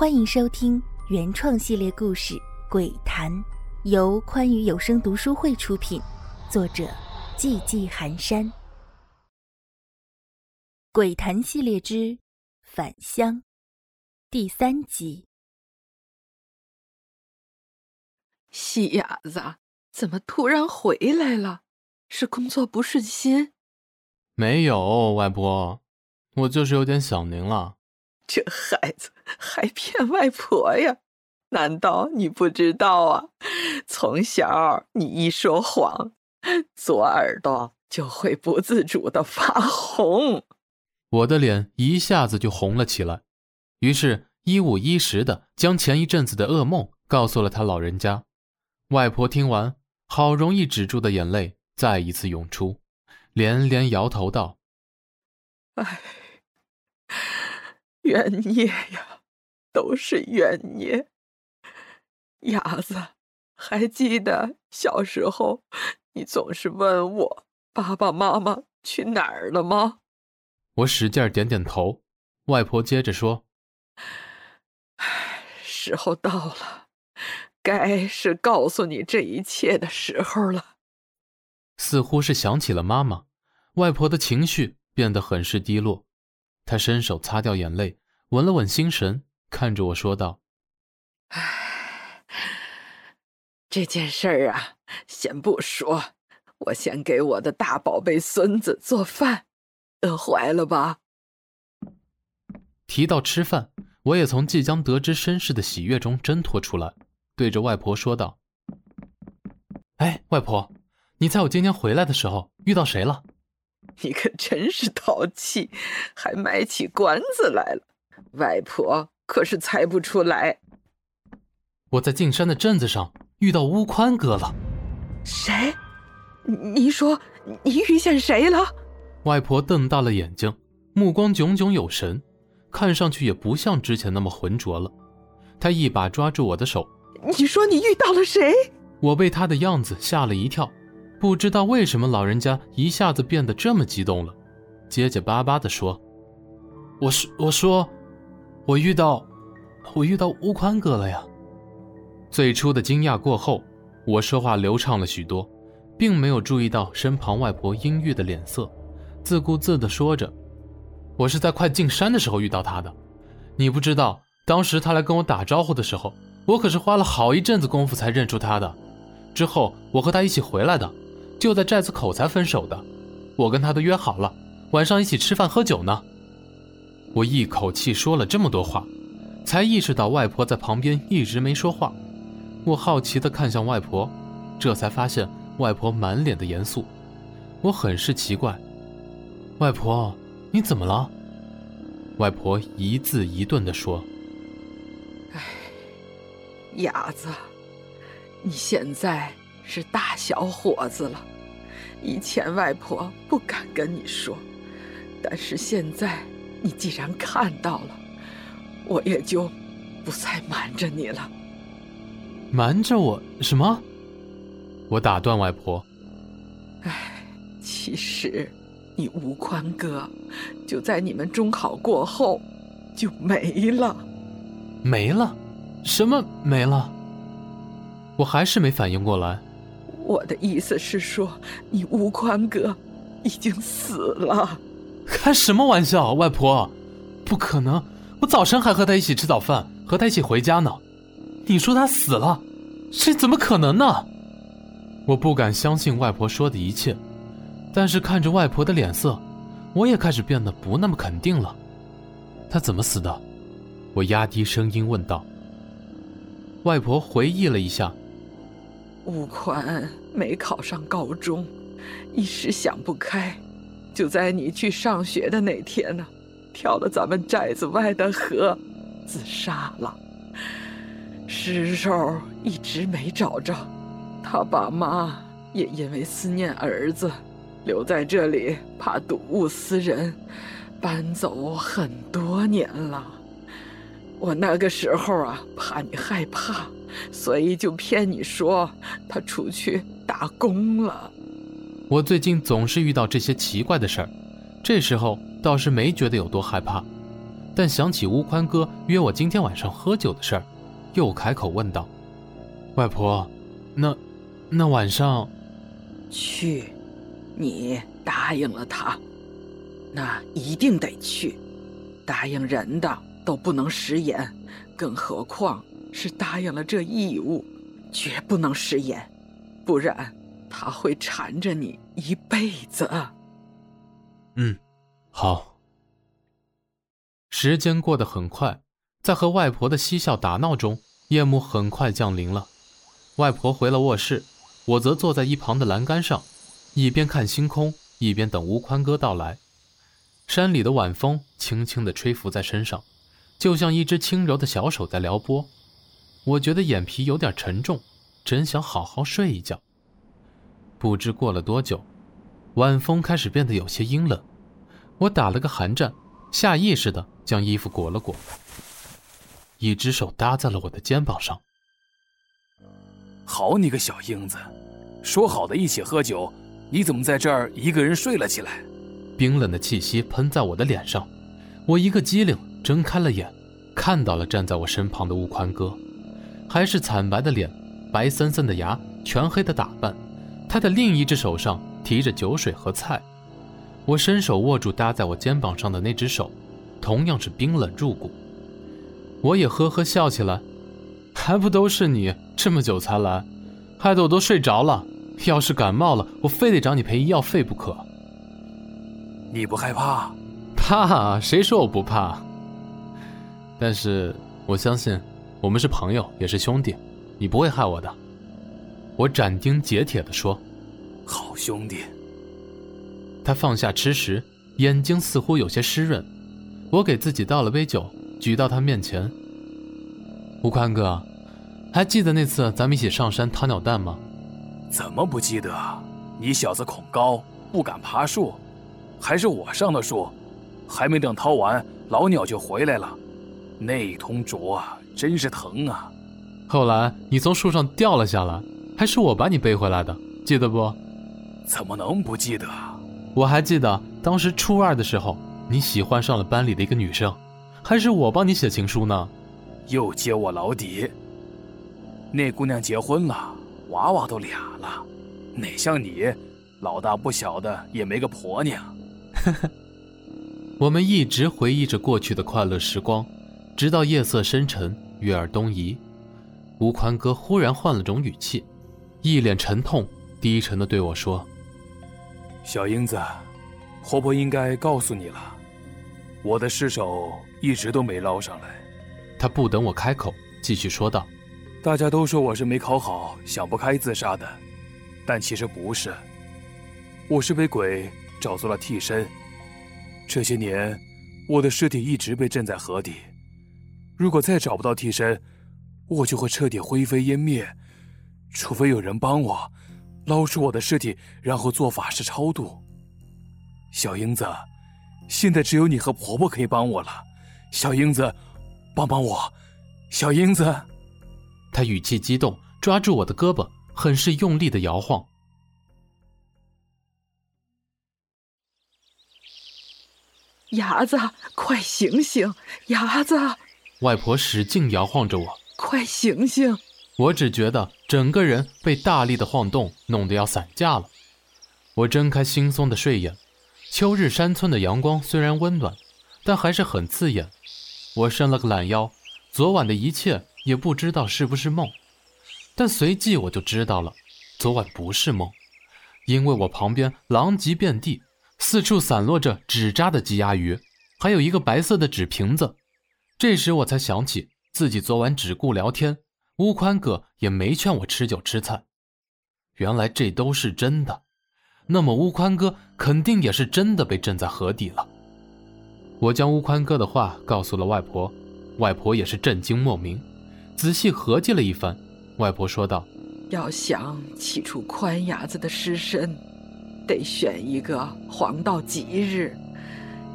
欢迎收听原创系列故事《鬼谈》，由宽裕有声读书会出品，作者寂寂寒山。《鬼谈》系列之《返乡》第三集。细伢子，怎么突然回来了？是工作不顺心？没有，外婆，我就是有点想您了。这孩子还骗外婆呀？难道你不知道啊？从小你一说谎，左耳朵就会不自主的发红。我的脸一下子就红了起来，于是一五一十的将前一阵子的噩梦告诉了他老人家。外婆听完，好容易止住的眼泪再一次涌出，连连摇头道：“哎。”冤孽呀，都是冤孽。伢子，还记得小时候，你总是问我爸爸妈妈去哪儿了吗？我使劲点点头。外婆接着说：“唉，时候到了，该是告诉你这一切的时候了。”似乎是想起了妈妈，外婆的情绪变得很是低落。她伸手擦掉眼泪，稳了稳心神，看着我说道：“唉，这件事儿啊，先不说，我先给我的大宝贝孙子做饭，饿坏了吧？”提到吃饭，我也从即将得知身世的喜悦中挣脱出来，对着外婆说道：“哎，外婆，你猜我今天回来的时候遇到谁了？”你可真是淘气，还卖起关子来了。外婆可是猜不出来。我在进山的镇子上遇到乌宽哥了。谁？你说你遇见谁了？外婆瞪大了眼睛，目光炯炯有神，看上去也不像之前那么浑浊了。她一把抓住我的手。你说你遇到了谁？我被她的样子吓了一跳。不知道为什么老人家一下子变得这么激动了，结结巴巴地说：“我说，我说，我遇到，我遇到乌宽哥了呀。”最初的惊讶过后，我说话流畅了许多，并没有注意到身旁外婆阴郁的脸色，自顾自地说着：“我是在快进山的时候遇到他的，你不知道，当时他来跟我打招呼的时候，我可是花了好一阵子功夫才认出他的。之后我和他一起回来的。”就在寨子口才分手的，我跟他都约好了，晚上一起吃饭喝酒呢。我一口气说了这么多话，才意识到外婆在旁边一直没说话。我好奇地看向外婆，这才发现外婆满脸的严肃。我很是奇怪，外婆你怎么了？外婆一字一顿地说：“哎，哑子，你现在……”是大小伙子了，以前外婆不敢跟你说，但是现在你既然看到了，我也就不再瞒着你了。瞒着我什么？我打断外婆。哎，其实你吴宽哥就在你们中考过后就没了。没了？什么没了？我还是没反应过来。我的意思是说，你吴宽哥已经死了。开什么玩笑，外婆，不可能！我早晨还和他一起吃早饭，和他一起回家呢。你说他死了，这怎么可能呢？我不敢相信外婆说的一切，但是看着外婆的脸色，我也开始变得不那么肯定了。他怎么死的？我压低声音问道。外婆回忆了一下。吴宽没考上高中，一时想不开，就在你去上学的那天呢，跳了咱们寨子外的河，自杀了。尸首一直没找着，他爸妈也因为思念儿子，留在这里怕睹物思人，搬走很多年了。我那个时候啊，怕你害怕。所以就骗你说他出去打工了。我最近总是遇到这些奇怪的事儿，这时候倒是没觉得有多害怕。但想起吴宽哥约我今天晚上喝酒的事儿，又开口问道：“外婆，那，那晚上，去，你答应了他，那一定得去。答应人的都不能食言，更何况是答应了这义务，绝不能食言，不然他会缠着你一辈子。”嗯，好。时间过得很快，在和外婆的嬉笑打闹中，夜幕很快降临了。外婆回了卧室，我则坐在一旁的栏杆上，一边看星空，一边等吴宽哥到来。山里的晚风轻轻地吹拂在身上，就像一只轻柔的小手在撩拨。我觉得眼皮有点沉重，真想好好睡一觉。不知过了多久，晚风开始变得有些阴冷，我打了个寒战。下意识的将衣服裹了裹，一只手搭在了我的肩膀上。好你个小英子，说好的一起喝酒，你怎么在这儿一个人睡了起来？冰冷的气息喷在我的脸上，我一个机灵，睁开了眼，看到了站在我身旁的吴宽哥，还是惨白的脸，白森森的牙，全黑的打扮。他的另一只手上提着酒水和菜。我伸手握住搭在我肩膀上的那只手，同样是冰冷入骨。我也呵呵笑起来，还不都是你这么久才来，害得我都睡着了。要是感冒了，我非得找你赔医药费不可。你不害怕？怕？谁说我不怕？但是我相信，我们是朋友，也是兄弟，你不会害我的。我斩钉截铁地说：“好兄弟。”他放下吃食，眼睛似乎有些湿润。我给自己倒了杯酒，举到他面前。吴宽哥，还记得那次咱们一起上山掏鸟蛋吗？怎么不记得？你小子恐高，不敢爬树，还是我上的树，还没等掏完，老鸟就回来了，那通啄啊，真是疼啊！后来你从树上掉了下来，还是我把你背回来的，记得不？怎么能不记得？我还记得当时初二的时候，你喜欢上了班里的一个女生，还是我帮你写情书呢。又揭我老底。那姑娘结婚了，娃娃都俩了，哪像你，老大不小的也没个婆娘。呵呵。我们一直回忆着过去的快乐时光，直到夜色深沉，月儿东移。吴宽哥忽然换了种语气，一脸沉痛，低沉的对我说。小英子，婆婆应该告诉你了，我的尸首一直都没捞上来。她不等我开口，继续说道：“大家都说我是没考好，想不开自杀的，但其实不是，我是被鬼找做了替身。这些年，我的尸体一直被镇在河底，如果再找不到替身，我就会彻底灰飞烟灭，除非有人帮我。”捞出我的尸体，然后做法事超度。小英子，现在只有你和婆婆可以帮我了。小英子，帮帮我！小英子，她语气激动，抓住我的胳膊，很是用力的摇晃。伢子，快醒醒！伢子，外婆使劲摇晃着我，快醒醒！我只觉得整个人被大力的晃动弄得要散架了。我睁开惺忪的睡眼，秋日山村的阳光虽然温暖，但还是很刺眼。我伸了个懒腰，昨晚的一切也不知道是不是梦。但随即我就知道了，昨晚不是梦，因为我旁边狼藉遍地，四处散落着纸扎的鸡鸭鱼，还有一个白色的纸瓶子。这时我才想起自己昨晚只顾聊天。乌宽哥也没劝我吃酒吃菜，原来这都是真的。那么乌宽哥肯定也是真的被震在河底了。我将乌宽哥的话告诉了外婆，外婆也是震惊莫名。仔细合计了一番，外婆说道：“要想起出宽伢子的尸身，得选一个黄道吉日，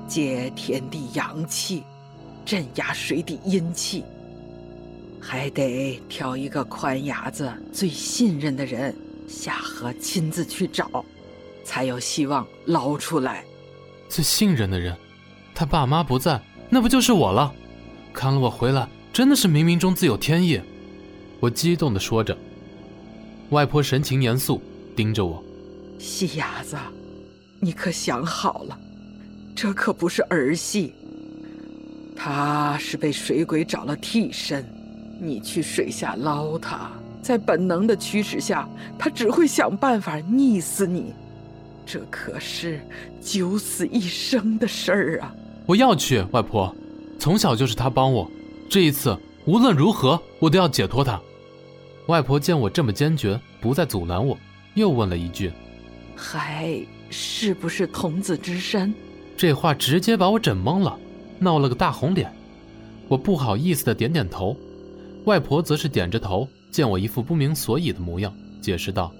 接天地阳气，镇压水底阴气。”还得挑一个宽伢子最信任的人下河亲自去找，才有希望捞出来。最信任的人，他爸妈不在，那不就是我了？看了我回来，真的是冥冥中自有天意。我激动地说着。外婆神情严肃，盯着我：“细伢子，你可想好了，这可不是儿戏。他是被水鬼找了替身，你去水下捞他，在本能的驱使下，他只会想办法溺死你。这可是九死一生的事儿啊！”我要去，外婆，从小就是他帮我，这一次无论如何，我都要解脱他。外婆见我这么坚决，不再阻拦我，又问了一句：“还是不是童子之身？”这话直接把我整懵了，闹了个大红脸。我不好意思的点点头，外婆则是点着头，见我一副不明所以的模样，解释道：“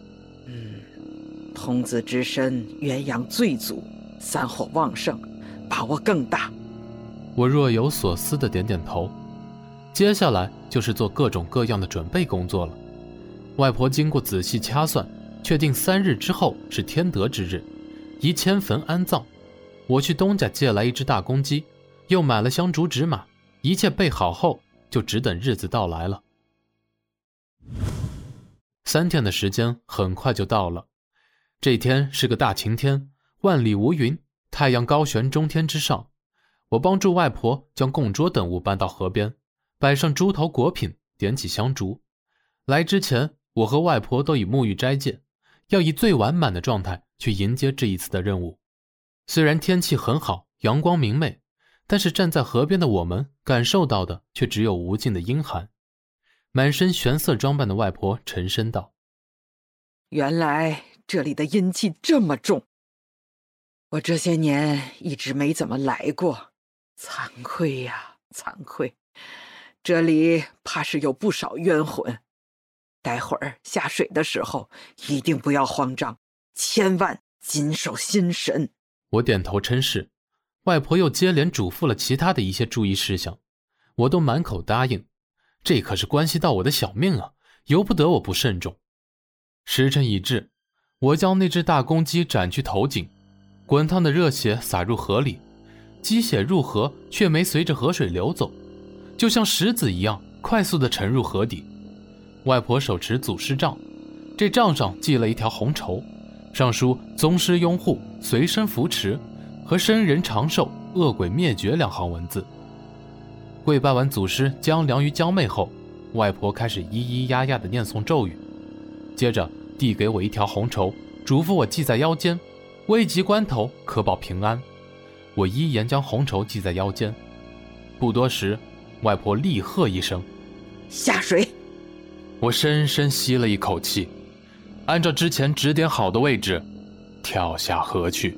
嗯，童子之身，元阳最足，三火旺盛。”把握更大。我若有所思的点点头。接下来就是做各种各样的准备工作了。外婆经过仔细掐算，确定三日之后是天德之日，宜迁坟安葬。我去东家借来一只大公鸡，又买了香烛纸马，一切备好后，就只等日子到来了。三天的时间很快就到了。这天是个大晴天，万里无云。太阳高悬中天之上，我帮助外婆将供桌等物搬到河边，摆上猪头果品，点起香烛。来之前，我和外婆都已沐浴斋戒，要以最完满的状态去迎接这一次的任务。虽然天气很好，阳光明媚，但是站在河边的我们感受到的却只有无尽的阴寒。满身玄色装扮的外婆沉声道：“原来这里的阴气这么重。”我这些年一直没怎么来过，惭愧呀，惭愧！这里怕是有不少冤魂。待会儿下水的时候，一定不要慌张，千万谨守心神。我点头称是。外婆又接连嘱咐了其他的一些注意事项，我都满口答应。这可是关系到我的小命啊，由不得我不慎重。时辰已至，我将那只大公鸡斩去头颈。滚烫的热血洒入河里，鸡血入河却没随着河水流走，就像石子一样快速地沉入河底。外婆手持祖师杖，这杖上系了一条红绸，上书“宗师拥护，随身扶持”和“生人长寿，恶鬼灭绝”两行文字。跪拜完祖师江良与江妹后，外婆开始咿咿呀呀地念诵咒语，接着递给我一条红绸，嘱咐我系在腰间。危急关头可保平安，我依言将红绸系在腰间。不多时，外婆厉喝一声：“下水！”我深深吸了一口气，按照之前指点好的位置，跳下河去。